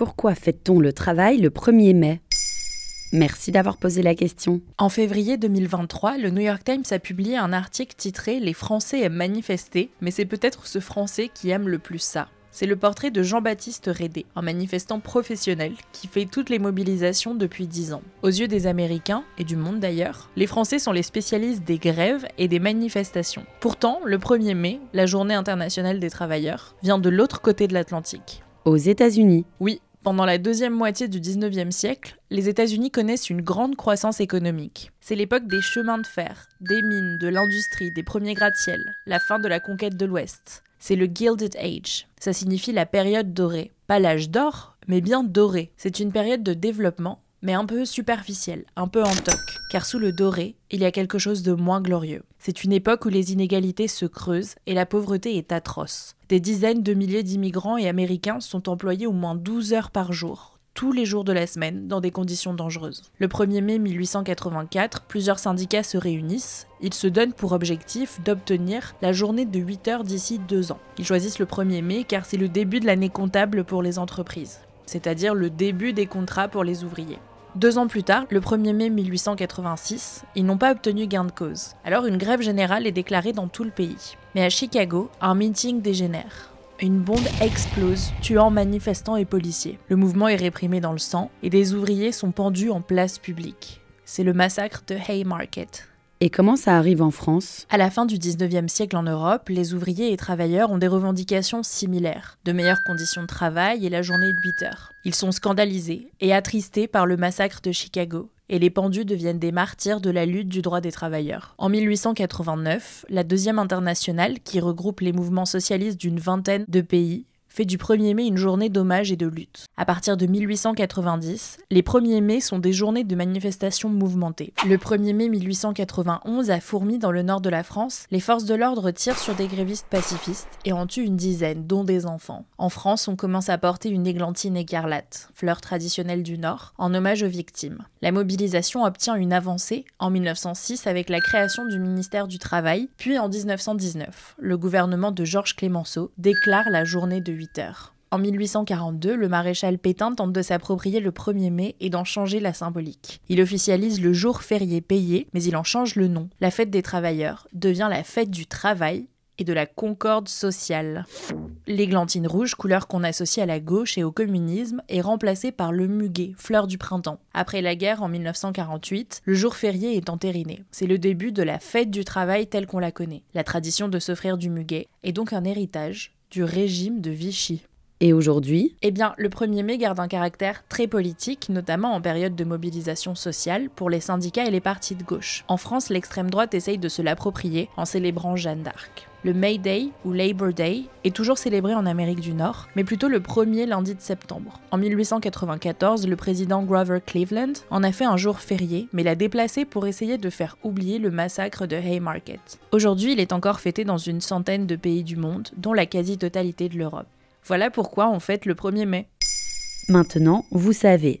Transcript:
Pourquoi fête-t-on le travail le 1er mai? Merci d'avoir posé la question. En février 2023, le New York Times a publié un article titré Les Français aiment manifester, mais c'est peut-être ce Français qui aime le plus ça. C'est le portrait de Jean-Baptiste Rédé, un manifestant professionnel qui fait toutes les mobilisations depuis 10 ans. Aux yeux des Américains, et du monde d'ailleurs, les Français sont les spécialistes des grèves et des manifestations. Pourtant, le 1er mai, la journée internationale des travailleurs, vient de l'autre côté de l'Atlantique. Aux États-Unis. Oui, pendant la deuxième moitié du 19e siècle, les États-Unis connaissent une grande croissance économique. C'est l'époque des chemins de fer, des mines, de l'industrie, des premiers gratte-ciel, la fin de la conquête de l'Ouest. C'est le Gilded Age. Ça signifie la période dorée. Pas l'âge d'or, mais bien doré. C'est une période de développement, mais un peu superficielle, un peu en toc, car sous le doré, il y a quelque chose de moins glorieux. C'est une époque où les inégalités se creusent et la pauvreté est atroce. Des dizaines de milliers d'immigrants et américains sont employés au moins 12 heures par jour, tous les jours de la semaine, dans des conditions dangereuses. Le 1er mai 1884, plusieurs syndicats se réunissent. Ils se donnent pour objectif d'obtenir la journée de 8 heures d'ici deux ans. Ils choisissent le 1er mai car c'est le début de l'année comptable pour les entreprises, c'est-à-dire le début des contrats pour les ouvriers. Deux ans plus tard, le 1er mai 1886, ils n'ont pas obtenu gain de cause. Alors une grève générale est déclarée dans tout le pays. Mais à Chicago, un meeting dégénère. Une bombe explose, tuant manifestants et policiers. Le mouvement est réprimé dans le sang et des ouvriers sont pendus en place publique. C'est le massacre de Haymarket. Et comment ça arrive en France? À la fin du 19e siècle en Europe, les ouvriers et travailleurs ont des revendications similaires, de meilleures conditions de travail et la journée de 8 heures. Ils sont scandalisés et attristés par le massacre de Chicago, et les pendus deviennent des martyrs de la lutte du droit des travailleurs. En 1889, la deuxième internationale, qui regroupe les mouvements socialistes d'une vingtaine de pays, fait du 1er mai une journée d'hommage et de lutte. À partir de 1890, les 1er mai sont des journées de manifestations mouvementées. Le 1er mai 1891, à Fourmi, dans le nord de la France, les forces de l'ordre tirent sur des grévistes pacifistes et en tuent une dizaine, dont des enfants. En France, on commence à porter une églantine écarlate, fleur traditionnelle du Nord, en hommage aux victimes. La mobilisation obtient une avancée en 1906 avec la création du ministère du Travail, puis en 1919, le gouvernement de Georges Clémenceau déclare la journée de En 1842, le maréchal Pétain tente de s'approprier le 1er mai et d'en changer la symbolique. Il officialise le jour férié payé, mais il en change le nom. La fête des travailleurs devient la fête du travail et de la concorde sociale. L'églantine rouge, couleur qu'on associe à la gauche et au communisme, est remplacée par le muguet, fleur du printemps. Après la guerre en 1948, le jour férié est entériné. C'est le début de la fête du travail telle qu'on la connaît. La tradition de s'offrir du muguet est donc un héritage du régime de Vichy. Et aujourd'hui? Eh bien, le 1er mai garde un caractère très politique, notamment en période de mobilisation sociale pour les syndicats et les partis de gauche. En France, l'extrême droite essaye de se l'approprier en célébrant Jeanne d'Arc. Le May Day ou Labor Day est toujours célébré en Amérique du Nord, mais plutôt le premier lundi de septembre. En 1894, le président Grover Cleveland en a fait un jour férié, mais l'a déplacé pour essayer de faire oublier le massacre de Haymarket. Aujourd'hui, il est encore fêté dans une centaine de pays du monde, dont la quasi-totalité de l'Europe. Voilà pourquoi on fête le 1er mai. Maintenant, vous savez,